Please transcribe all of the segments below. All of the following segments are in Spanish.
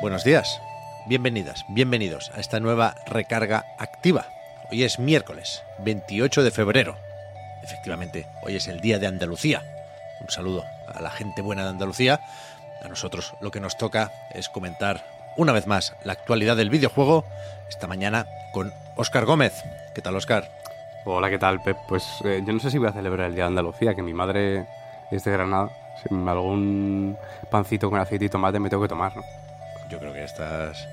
Buenos días, bienvenidas, bienvenidos a esta nueva recarga activa. Hoy es miércoles, 28 de febrero. Efectivamente, hoy es el Día de Andalucía. Un saludo a la gente buena de Andalucía. A nosotros lo que nos toca es comentar una vez más la actualidad del videojuego esta mañana con Óscar Gómez. ¿Qué tal, Óscar? Hola, ¿qué tal, Pep? Pues eh, yo no sé si voy a celebrar el Día de Andalucía, que mi madre es de Granada. Algún pancito con aceite y tomate me tengo que tomar. Yo creo que estás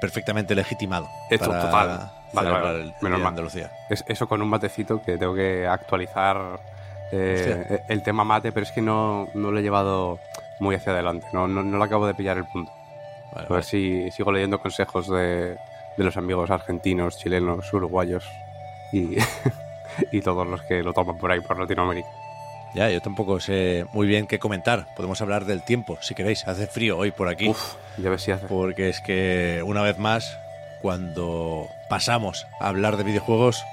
perfectamente legitimado Esto, para total. Vale, celebrar vale, el Día menos mal. Andalucía. Es eso con un matecito que tengo que actualizar eh, el tema mate, pero es que no, no lo he llevado muy hacia adelante. No, no, no le acabo de pillar el punto. Vale, A ver si sigo leyendo consejos de, de los amigos argentinos, chilenos, uruguayos y, y todos los que lo toman por ahí, por Latinoamérica. Ya, yo tampoco sé muy bien qué comentar. Podemos hablar del tiempo, si queréis. Hace frío hoy por aquí. Uf, ya ves si hace. Porque es que, una vez más, cuando pasamos a hablar de videojuegos,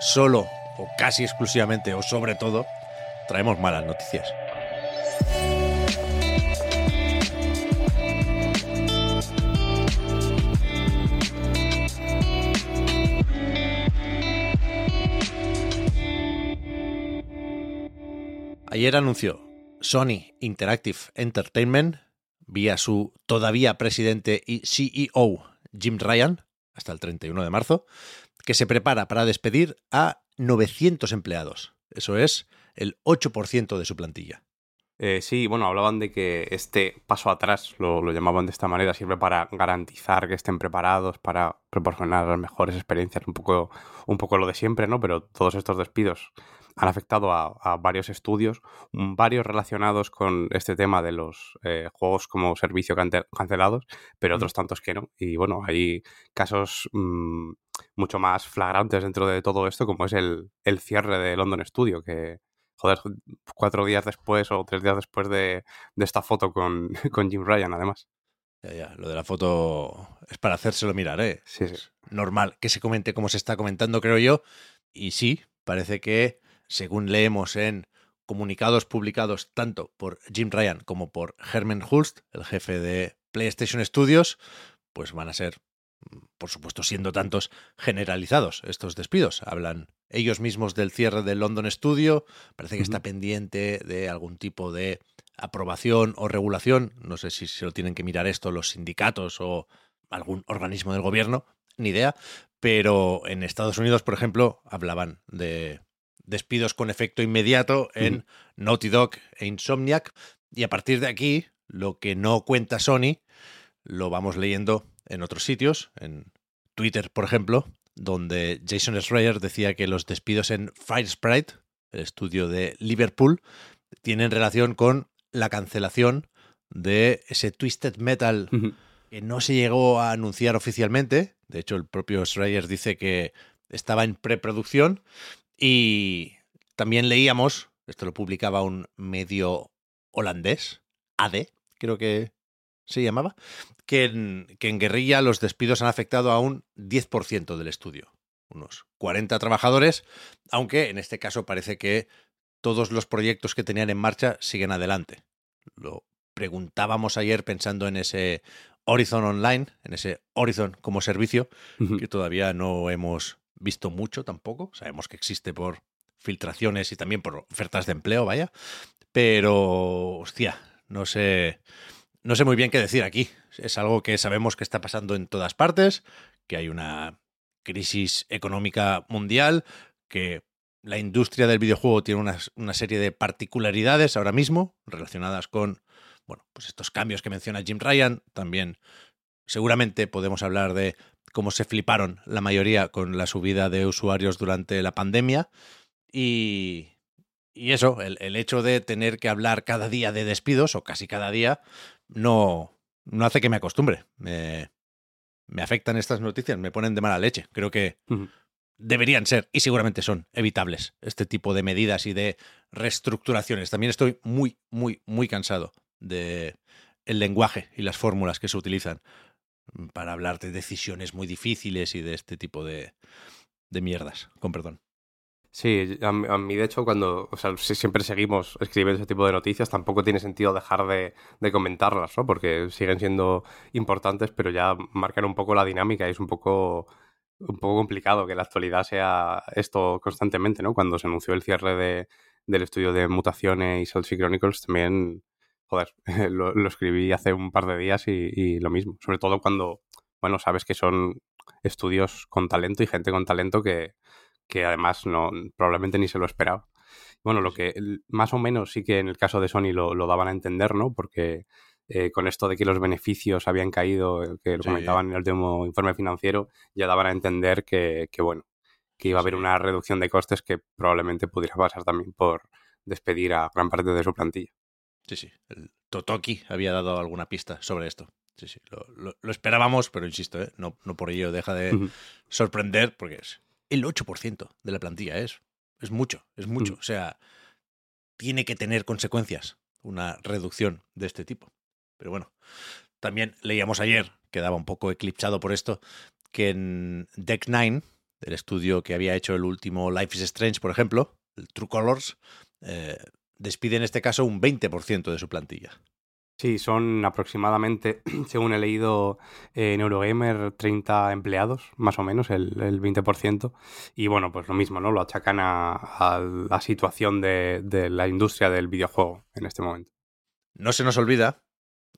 solo o casi exclusivamente o sobre todo, traemos malas noticias. Ayer anunció Sony Interactive Entertainment, vía su todavía presidente y CEO Jim Ryan, hasta el 31 de marzo, que se prepara para despedir a 900 empleados. Eso es el 8% de su plantilla. Eh, sí, bueno, hablaban de que este paso atrás, lo, llamaban de esta manera, sirve para garantizar que estén preparados, para proporcionar las mejores experiencias, un poco, un poco lo de siempre, ¿no? Pero todos estos despidos han afectado a, a varios estudios, mm, varios relacionados con este tema de los eh, juegos como servicio cancelados, pero otros tantos que no. Y bueno, hay casos mm, mucho más flagrantes dentro de todo esto, como es el, el cierre de London Studio, que, joder, cuatro días después o tres días después de, de esta foto con, con Jim Ryan, además. Ya, ya, lo de la foto es para hacérselo mirar, ¿eh? Sí, sí. Es normal que se comente como se está comentando, creo yo. Y sí, parece que, según leemos en comunicados publicados tanto por Jim Ryan como por Herman Hulst, el jefe de PlayStation Studios, pues van a ser, por supuesto, siendo tantos, generalizados estos despidos. Hablan ellos mismos del cierre del London Studio, parece que está pendiente de algún tipo de aprobación o regulación. No sé si se lo tienen que mirar esto los sindicatos o algún organismo del gobierno, ni idea. Pero en Estados Unidos, por ejemplo, hablaban de despidos con efecto inmediato en. Naughty Dog e Insomniac. Y a partir de aquí, lo que no cuenta Sony, lo vamos leyendo en otros sitios, en Twitter, por ejemplo, donde Jason Schreier decía que los despidos en Firesprite, el estudio de Liverpool, tienen relación con la cancelación de ese Twisted Metal que no se llegó a anunciar oficialmente. De hecho, el propio Schreier dice que estaba en preproducción. Y también leíamos, esto lo publicaba un medio holandés, AD, creo que se llamaba, que en, que en guerrilla los despidos han afectado a un 10% del estudio, unos 40 trabajadores, aunque en este caso parece que todos los proyectos que tenían en marcha siguen adelante. Lo preguntábamos ayer pensando en ese Horizon Online, en ese Horizon como servicio, que todavía no hemos visto mucho tampoco. Sabemos que existe por filtraciones y también por ofertas de empleo, vaya. Pero, hostia, no sé, no sé muy bien qué decir aquí. Es algo que sabemos que está pasando en todas partes, que hay una crisis económica mundial, que la industria del videojuego tiene una, una serie de particularidades ahora mismo relacionadas con, bueno, pues estos cambios que menciona Jim Ryan. También seguramente podemos hablar de cómo se fliparon la mayoría con la subida de usuarios durante la pandemia. Y, y eso, el, el, hecho de tener que hablar cada día de despidos, o casi cada día, no, no hace que me acostumbre. Me, me afectan estas noticias, me ponen de mala leche. Creo que uh -huh. deberían ser, y seguramente son, evitables este tipo de medidas y de reestructuraciones. También estoy muy, muy, muy cansado de el lenguaje y las fórmulas que se utilizan para hablar de decisiones muy difíciles y de este tipo de, de mierdas, con perdón. Sí, a, a, mí de hecho cuando, o sea, si siempre seguimos escribiendo ese tipo de noticias, tampoco tiene sentido dejar de, comentarlas, ¿no? Porque siguen siendo importantes, pero ya marcan un poco la dinámica y es un poco, un poco complicado que la actualidad sea esto constantemente, ¿no? Cuando se anunció el cierre de, del estudio de mutaciones y Salty Chronicles también, joder, lo, lo, escribí hace un par de días y, y lo mismo, sobre todo cuando, bueno, sabes que son estudios con talento y gente con talento que que además no probablemente ni se lo esperaba. Bueno, lo que más o menos sí que en el caso de Sony lo, lo daban a entender, ¿no? Porque eh, con esto de que los beneficios habían caído, que lo sí. comentaban en el último informe financiero, ya daban a entender que, que bueno, que iba a haber sí. una reducción de costes que probablemente pudiera pasar también por despedir a gran parte de su plantilla. Sí, sí. El Totoki había dado alguna pista sobre esto. Sí, sí. Lo, lo, lo esperábamos, pero insisto, ¿eh? no, no por ello deja de uh -huh. sorprender, porque es el 8% de la plantilla. Es, es mucho, es mucho. O sea, tiene que tener consecuencias una reducción de este tipo. Pero bueno, también leíamos ayer, quedaba un poco eclipsado por esto, que en Deck 9, el estudio que había hecho el último Life is Strange, por ejemplo, el True Colors, eh, despide en este caso un 20% de su plantilla. Sí, son aproximadamente, según he leído eh, en Eurogamer, 30 empleados, más o menos, el, el 20%. Y bueno, pues lo mismo, ¿no? Lo achacan a, a la situación de, de, la industria del videojuego en este momento. No se nos olvida,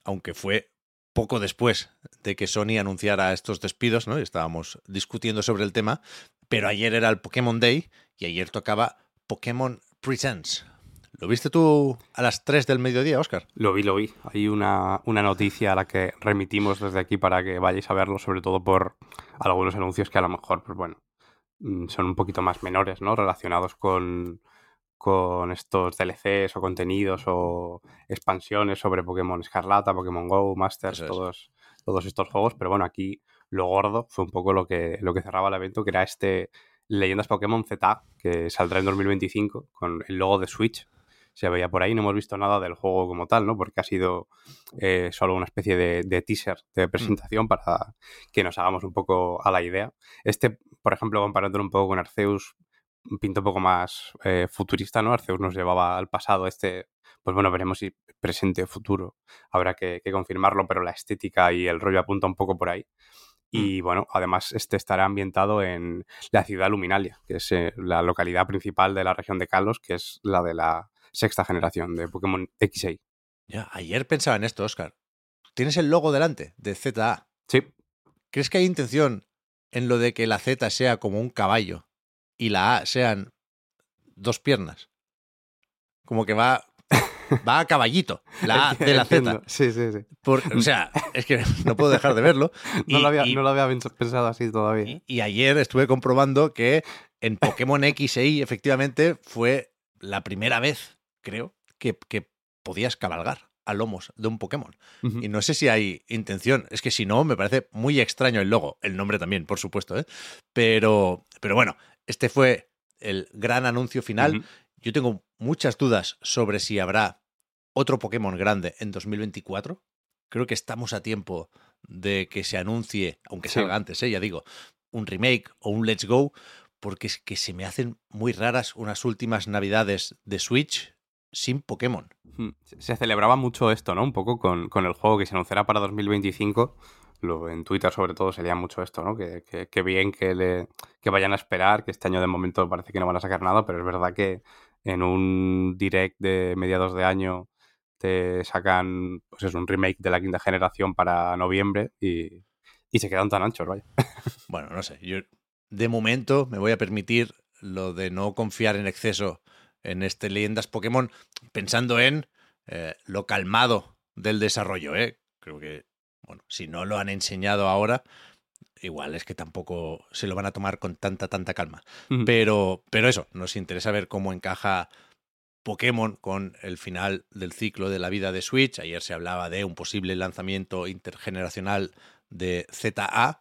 aunque fue poco después de que Sony anunciara estos despidos, ¿no? Y estábamos discutiendo sobre el tema, pero ayer era el Pokémon Day y ayer tocaba Pokémon Presents, ¿Lo viste tú a las 3 del mediodía, Oscar? Lo vi, lo vi. Hay una, una, noticia a la que remitimos desde aquí para que vayáis a verlo, sobre todo por algunos anuncios que a lo mejor, pues bueno, mm, son un poquito más menores, ¿no? Relacionados con, con estos DLCs o contenidos o expansiones sobre Pokémon Escarlata, Pokémon Go, Masters, todos, todos estos juegos. Pero bueno, aquí lo gordo fue un poco lo que, lo que cerraba el evento, que era este Leyendas Pokémon Z, que saldrá en 2025 con el logo de Switch se veía por ahí. No hemos visto nada del juego como tal, ¿no? Porque ha sido eh, solo una especie de, de, teaser de presentación para que nos hagamos un poco a la idea. Este, por ejemplo, comparándolo un poco con Arceus, pinta un poco más eh, futurista, ¿no? Arceus nos llevaba al pasado, este, pues bueno, veremos si presente o futuro. Habrá que, que confirmarlo, pero la estética y el rollo apunta un poco por ahí. Y bueno, además este estará ambientado en la ciudad Luminalia, que es eh, la localidad principal de la región de Kalos, que es la de la sexta generación de Pokémon XA. Ya, ayer pensaba en esto, Oscar. Tienes el logo delante de ZA. Sí. ¿Crees que hay intención en lo de que la Z sea como un caballo y la A sean dos piernas? Como que va va a caballito, la A de la Z. Sí, sí, sí. Por, o sea, es que no puedo dejar de verlo. no, lo había, y, no, lo había, pensado así todavía. Y, y, ayer estuve comprobando que en Pokémon X e Y efectivamente fue la primera vez, creo, que, que podías cabalgar a lomos de un Pokémon. Uh -huh. Y no sé si hay intención. Es que si no, me parece muy extraño el logo. El nombre también, por supuesto. ¿eh? Pero, pero bueno, este fue el gran anuncio final. Uh -huh. Yo tengo muchas dudas sobre si habrá otro Pokémon grande en 2024. Creo que estamos a tiempo de que se anuncie, aunque sí. salga antes, ¿eh? ya digo, un remake o un Let's Go, porque es que se me hacen muy raras unas últimas navidades de Switch sin Pokémon. Se celebraba mucho esto, ¿no? Un poco con, con el juego que se anunciará para 2025. Lo, en Twitter sobre todo sería mucho esto, ¿no? Que, que, que bien que, le, que vayan a esperar, que este año de momento parece que no van a sacar nada, pero es verdad que en un direct de mediados de año te sacan, pues es un remake de la quinta generación para noviembre y, y se quedan tan anchos, vaya. Bueno, no sé, yo de momento me voy a permitir lo de no confiar en exceso en este Leyendas Pokémon, pensando en eh, lo calmado del desarrollo, ¿eh? Creo que, bueno, si no lo han enseñado ahora, igual es que tampoco se lo van a tomar con tanta, tanta calma. Uh -huh. pero, pero eso, nos interesa ver cómo encaja Pokémon con el final del ciclo de la vida de Switch. Ayer se hablaba de un posible lanzamiento intergeneracional de ZA.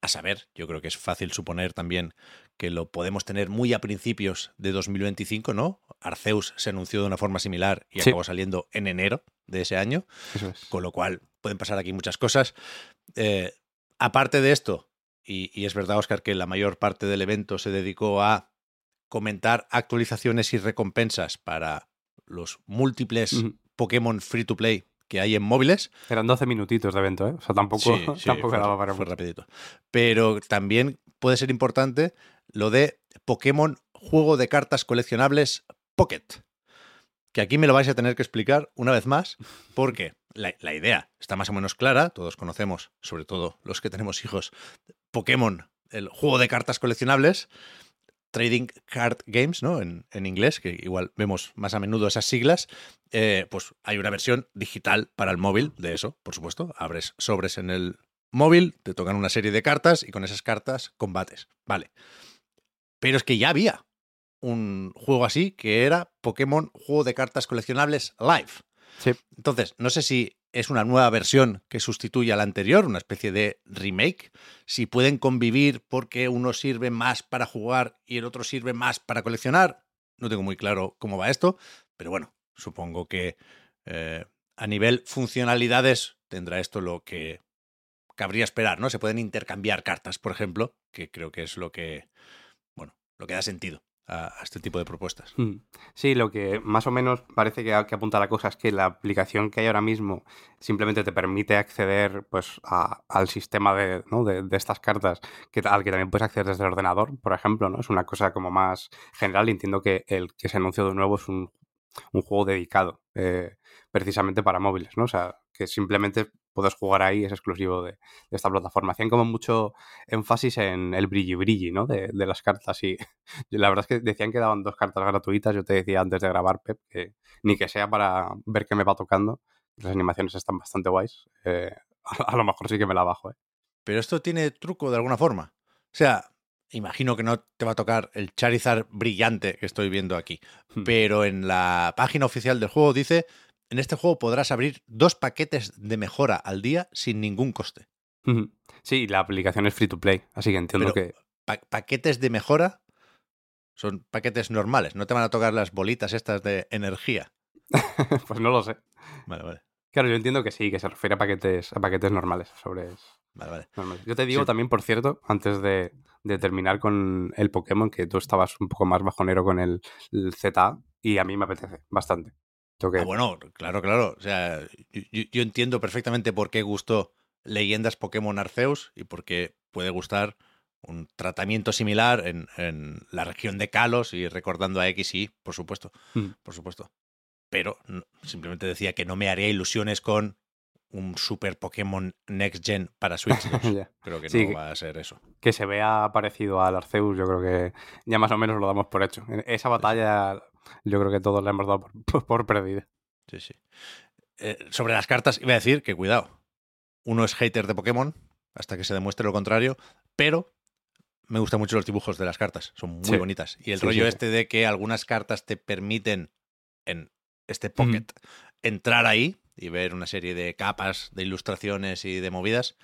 A saber, yo creo que es fácil suponer también que lo podemos tener muy a principios de 2025, ¿no? Arceus se anunció de una forma similar y Sí. acabó saliendo en enero de ese año, Eso es. con lo cual pueden pasar aquí muchas cosas. Eh, aparte de esto, y, y es verdad, Oscar, que la mayor parte del evento se dedicó a comentar actualizaciones y recompensas para los múltiples. Pokémon free to play que hay en móviles. Eran 12 minutitos de evento, ¿eh? O sea, tampoco, Sí, sí, tampoco fue, daba para fue rapidito. Pero también puede ser importante lo de Pokémon juego de cartas coleccionables Pocket. Que aquí me lo vais a tener que explicar una vez más, porque la, idea está más o menos clara. Todos conocemos, sobre todo los que tenemos hijos, Pokémon, el juego de cartas coleccionables. Trading Card Games, ¿no? En, en inglés, que igual vemos más a menudo esas siglas, eh, pues hay una versión digital para el móvil de eso, por supuesto. Abres sobres en el móvil, te tocan una serie de cartas y con esas cartas combates. Vale. Pero es que ya había un juego así que era Pokémon Juego de Cartas Coleccionables Live. Sí. Entonces, no sé si es una nueva versión que sustituye a la anterior, una especie de remake, si pueden convivir porque uno sirve más para jugar y el otro sirve más para coleccionar. No tengo muy claro cómo va esto, pero bueno, supongo que eh, a nivel funcionalidades tendrá esto lo que cabría esperar, ¿no? Se pueden intercambiar cartas, por ejemplo, que creo que es lo que, lo que da sentido a, a este tipo de propuestas. Mm. Sí, lo que más o menos parece que, que apunta la cosa es que la aplicación que hay ahora mismo simplemente te permite acceder pues, a- al sistema de, ¿no? de, de estas cartas que, al que también puedes acceder desde el ordenador, por ejemplo. ¿no? Es una cosa como más general entiendo que el que se anunció de nuevo es un, un juego dedicado eh, precisamente para móviles, ¿no? O sea, que simplemente puedes jugar ahí, es exclusivo de, de esta plataforma. Hacían como mucho énfasis en el brilli brilli, ¿no? De, de las cartas y la verdad es que decían que daban dos cartas gratuitas. Yo te decía antes de grabar, Pep, que ni que sea para ver qué me va tocando. Las animaciones están bastante guays. Eh, a, a lo mejor sí que me la bajo, ¿eh? Pero esto tiene truco de alguna forma. O sea, imagino que no te va a tocar el Charizard brillante que estoy viendo aquí. Hmm. Pero en la página oficial del juego dice, en este juego podrás abrir dos paquetes de mejora al día sin ningún coste. Sí, la aplicación es free to play, así que entiendo Pero- que... Pa- paquetes de mejora son paquetes normales. No te van a tocar las bolitas estas de energía. pues no lo sé. Vale, vale. Claro, yo entiendo que sí, que se refiere a paquetes, a paquetes normales, sobre Vale, vale. normales. Yo te digo Sí. también, por cierto, antes de, de terminar con el Pokémon, que tú estabas un poco más bajonero con el, el ZA y a mí me apetece bastante. Ah, bueno, claro, claro. O sea, yo, entiendo perfectamente por qué gustó Leyendas Pokémon Arceus y por qué puede gustar un tratamiento similar en, en la región de Kalos y recordando a X y, por supuesto, Mm. por supuesto. Pero no- simplemente decía que no me haría ilusiones con un super Pokémon Next Gen para Switch 2. Ya. Creo que Sí, no va a ser eso. que se vea parecido al Arceus, yo creo que ya más o menos lo damos por hecho. Esa batalla yo creo que todos la hemos dado por, por- por perdida. Sí, sí. Eh, sobre las cartas, iba a decir que cuidado. Uno es hater de Pokémon, hasta que se demuestre lo contrario, pero me gustan mucho los dibujos de las cartas. Son muy Sí. bonitas. Y el Sí, rollo sí, este de que algunas cartas te permiten en este pocket entrar ahí y ver una serie de capas, de ilustraciones y de movidas,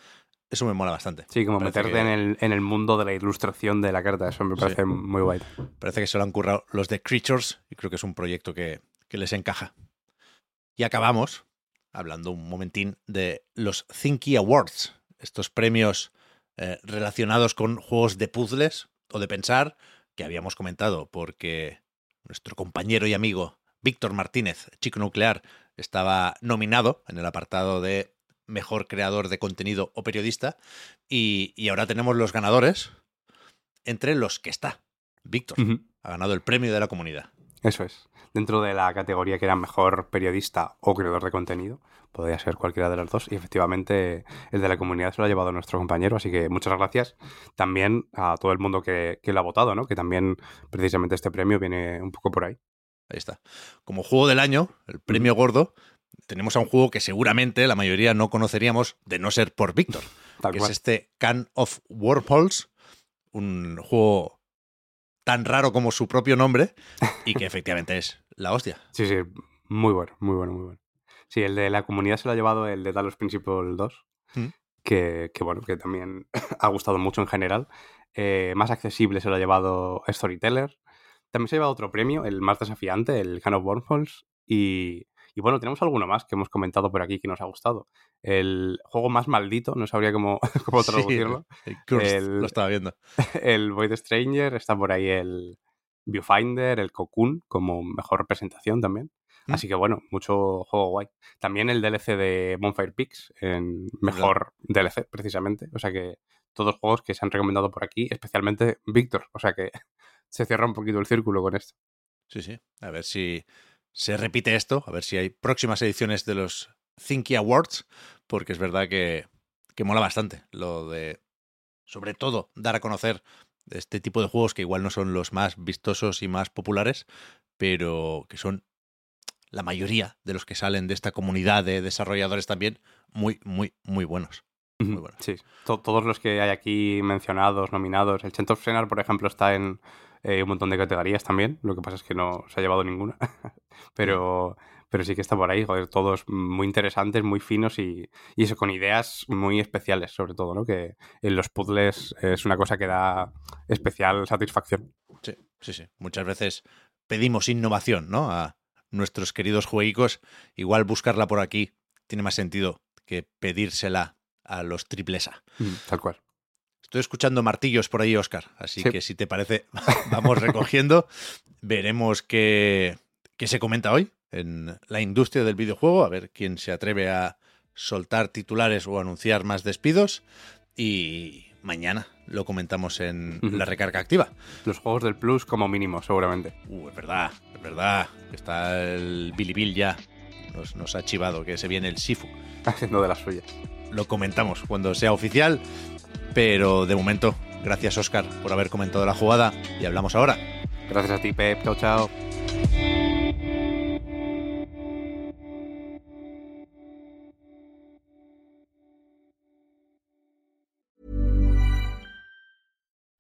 eso me mola bastante. Sí, como Parece meterte que- en, el, en el mundo de la ilustración de la carta, eso me Sí. parece muy guay. Parece que se lo han currado los de Creatures y creo que es un proyecto que, que les encaja. Y acabamos hablando un momentín de los Thinky Awards, estos premios eh, relacionados con juegos de puzzles o de pensar que habíamos comentado porque nuestro compañero y amigo Víctor Martínez, Chico Nuclear, estaba nominado en el apartado de mejor creador de contenido o periodista y, y ahora tenemos los ganadores entre los que está Víctor ha ganado el premio de la comunidad. Eso es. Dentro de la categoría que era mejor periodista o creador de contenido, podría ser cualquiera de las dos. Y efectivamente, el de la comunidad se lo ha llevado nuestro compañero. Así que muchas gracias también a todo el mundo que, que lo ha votado, ¿no? Que también precisamente este premio viene un poco por ahí. Ahí está. Como juego del año, el premio gordo, tenemos a un juego que seguramente la mayoría no conoceríamos de no ser por Víctor, que cual. es este Can of Warholes, un juego tan raro como su propio nombre y que efectivamente es la hostia. Sí, sí, muy bueno, muy bueno, muy bueno. Sí, el de la comunidad se lo ha llevado el de Talos Principle 2, Mm. que, que, bueno, que también ha gustado mucho en general. Eh, más accesible se lo ha llevado Storyteller. También se ha llevado otro premio, el más desafiante, el Can of Wormholes. Y, y bueno, tenemos alguno más que hemos comentado por aquí que nos ha gustado. El juego más maldito, no sabría cómo, cómo Sí, traducirlo. El- lo estaba viendo. el Void Stranger, está por ahí el Viewfinder, el Cocoon como mejor representación también. Mm. Así que bueno, mucho juego guay. También el DLC de Bonfire Peaks en mejor DLC, precisamente. O sea que todos juegos que se han recomendado por aquí, especialmente Víctor. O sea que se cierra un poquito el círculo con esto. Sí, sí. A ver si se repite esto, a ver si hay próximas ediciones de los Thinky Awards, porque es verdad que, que mola bastante lo de, sobre todo, dar a conocer este tipo de juegos que igual no son los más vistosos y más populares, pero que son la mayoría de los que salen de esta comunidad de desarrolladores también muy, muy, muy buenos. Muy bueno. Sí, to- todos los que hay aquí mencionados, nominados. El Chent of Senar, por ejemplo, está en eh, un montón de categorías también. Lo que pasa es que no se ha llevado ninguna. pero, pero sí que está por ahí, joder, todos muy interesantes, muy finos y, y eso, con ideas muy especiales, sobre todo, ¿no? Que en los puzzles es una cosa que da especial satisfacción. Sí, sí, sí. Muchas veces pedimos innovación, ¿no? A nuestros queridos jueguicos. Igual buscarla por aquí tiene más sentido que pedírsela a los triples A. Tal cual. Estoy escuchando martillos por ahí, Oscar. Así Sí. que si te parece, vamos recogiendo. Veremos qué, qué se comenta hoy en la industria del videojuego. A ver quién se atreve a soltar titulares o anunciar más despidos. Y mañana lo comentamos en la recarga activa. Los juegos del Plus como mínimo, seguramente. Uh, es verdad, es verdad. Está el Billy Bill ya. Nos, nos ha chivado que se viene el Sifu. Haciendo de las suyas. Lo comentamos cuando sea oficial. Pero de momento, gracias Oscar por haber comentado la jugada y hablamos ahora. Gracias a ti, Pep. Chao, chao.